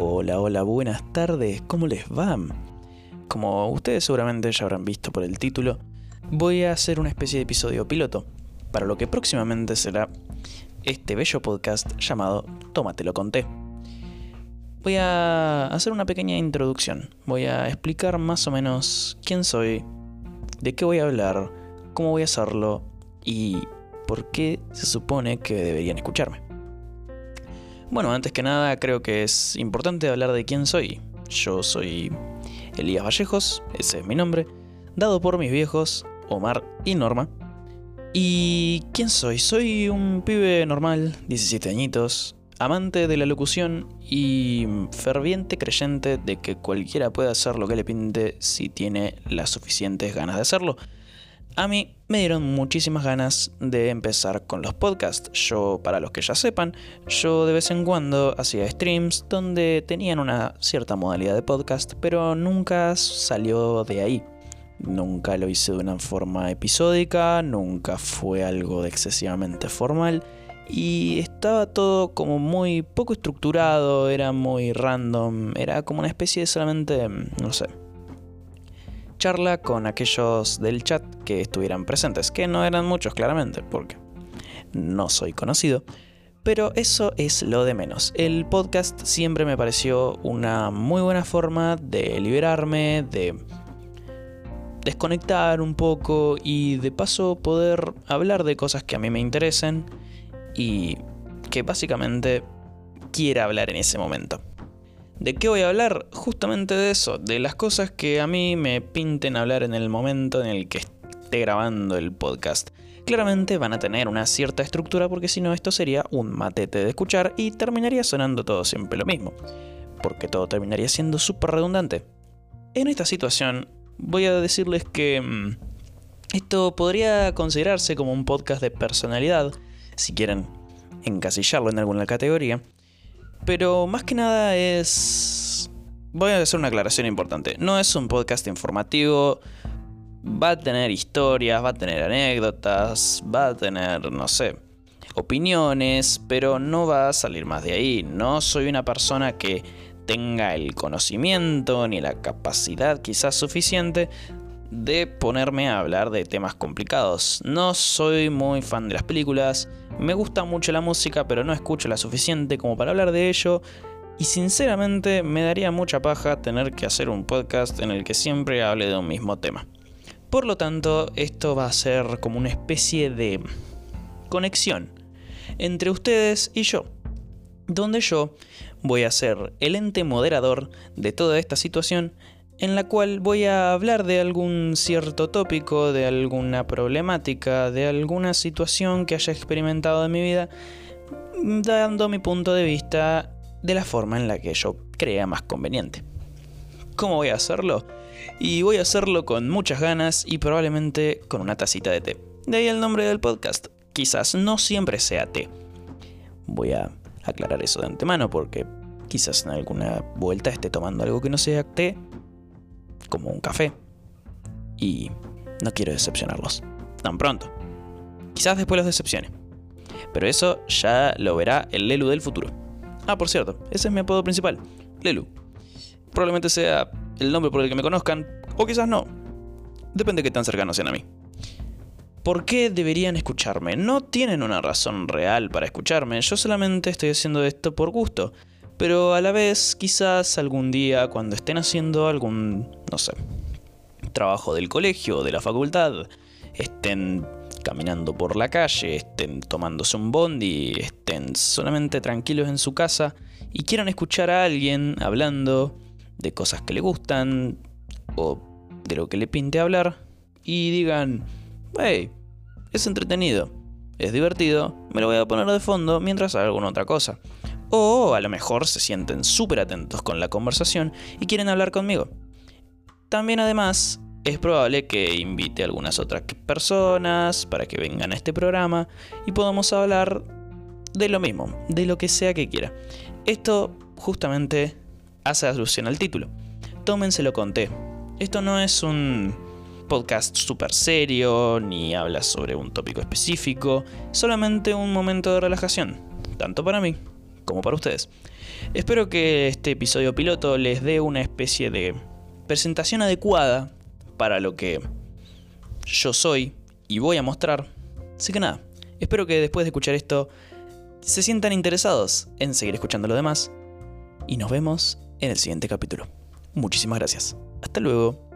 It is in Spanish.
Hola, hola, buenas tardes, ¿cómo les va? Como ustedes seguramente ya habrán visto por el título, voy a hacer una especie de episodio piloto para lo que próximamente será este bello podcast llamado Tómate lo conté. Voy a hacer una pequeña introducción, voy a explicar más o menos quién soy, de qué voy a hablar, cómo voy a hacerlo y por qué se supone que deberían escucharme. Bueno, antes que nada creo que es importante hablar de quién soy. Yo soy Elías Vallejos, ese es mi nombre, dado por mis viejos, Omar y Norma. ¿Y quién soy? Soy un pibe normal, 17 añitos, amante de la locución y ferviente creyente de que cualquiera puede hacer lo que le pinte si tiene las suficientes ganas de hacerlo. A mí me dieron muchísimas ganas de empezar con los podcasts. Yo, para los que ya sepan, yo de vez en cuando hacía streams donde tenían una cierta modalidad de podcast, pero nunca salió de ahí. Nunca lo hice de una forma episódica, nunca fue algo de excesivamente formal y estaba todo como muy poco estructurado, era muy random, era como una especie de solamente, no sé, charla con aquellos del chat que estuvieran presentes, que no eran muchos claramente, porque no soy conocido. Pero eso es lo de menos. El podcast siempre me pareció una muy buena forma de liberarme, de desconectar un poco y de paso poder hablar de cosas que a mí me interesen y que básicamente quiera hablar en ese momento. ¿De qué voy a hablar? Justamente de eso, de las cosas que a mí me pinten hablar en el momento en el que esté grabando el podcast. Claramente van a tener una cierta estructura porque si no esto sería un matete de escuchar y terminaría sonando todo siempre lo mismo. Porque todo terminaría siendo súper redundante. En esta situación voy a decirles que mm, esto podría considerarse como un podcast de personalidad, si quieren encasillarlo en alguna categoría. Pero más que nada es... Voy a hacer una aclaración importante. No es un podcast informativo. Va a tener historias, va a tener anécdotas, va a tener, no sé, opiniones, pero no va a salir más de ahí. No soy una persona que tenga el conocimiento ni la capacidad quizás suficiente de ponerme a hablar de temas complicados. No soy muy fan de las películas, me gusta mucho la música, pero no escucho la suficiente como para hablar de ello. Y sinceramente me daría mucha paja tener que hacer un podcast en el que siempre hable de un mismo tema. Por lo tanto, esto va a ser como una especie de conexión entre ustedes y yo, donde yo voy a ser el ente moderador de toda esta situación en la cual voy a hablar de algún cierto tópico, de alguna problemática, de alguna situación que haya experimentado en mi vida, dando mi punto de vista de la forma en la que yo crea más conveniente. ¿Cómo voy a hacerlo? Y voy a hacerlo con muchas ganas y probablemente con una tacita de té. De ahí el nombre del podcast. Quizás no siempre sea té. Voy a aclarar eso de antemano porque quizás en alguna vuelta esté tomando algo que no sea té como un café. Y no quiero decepcionarlos. Tan pronto. Quizás después los decepcione. Pero eso ya lo verá el Lelu del futuro. Ah, por cierto, ese es mi apodo principal. Lelu. Probablemente sea el nombre por el que me conozcan, o quizás no. Depende de qué tan cercanos sean a mí. ¿Por qué deberían escucharme? No tienen una razón real para escucharme, yo solamente estoy haciendo esto por gusto. Pero a la vez, quizás algún día, cuando estén haciendo algún, no sé, trabajo del colegio o de la facultad, estén caminando por la calle, estén tomándose un bondi, estén solamente tranquilos en su casa y quieran escuchar a alguien hablando de cosas que le gustan o de lo que le pinte hablar y digan, hey, es entretenido, es divertido, me lo voy a poner de fondo mientras hago alguna otra cosa. O a lo mejor se sienten súper atentos con la conversación y quieren hablar conmigo. También además es probable que invite a algunas otras personas para que vengan a este programa y podamos hablar de lo mismo, de lo que sea que quiera. Esto justamente hace alusión al título. Tómenselo con té. Esto no es un podcast súper serio, ni habla sobre un tópico específico, solamente un momento de relajación, tanto para mí como para ustedes. Espero que este episodio piloto les dé una especie de presentación adecuada para lo que yo soy y voy a mostrar. Así que nada, espero que después de escuchar esto se sientan interesados en seguir escuchando lo demás y nos vemos en el siguiente capítulo. Muchísimas gracias. Hasta luego.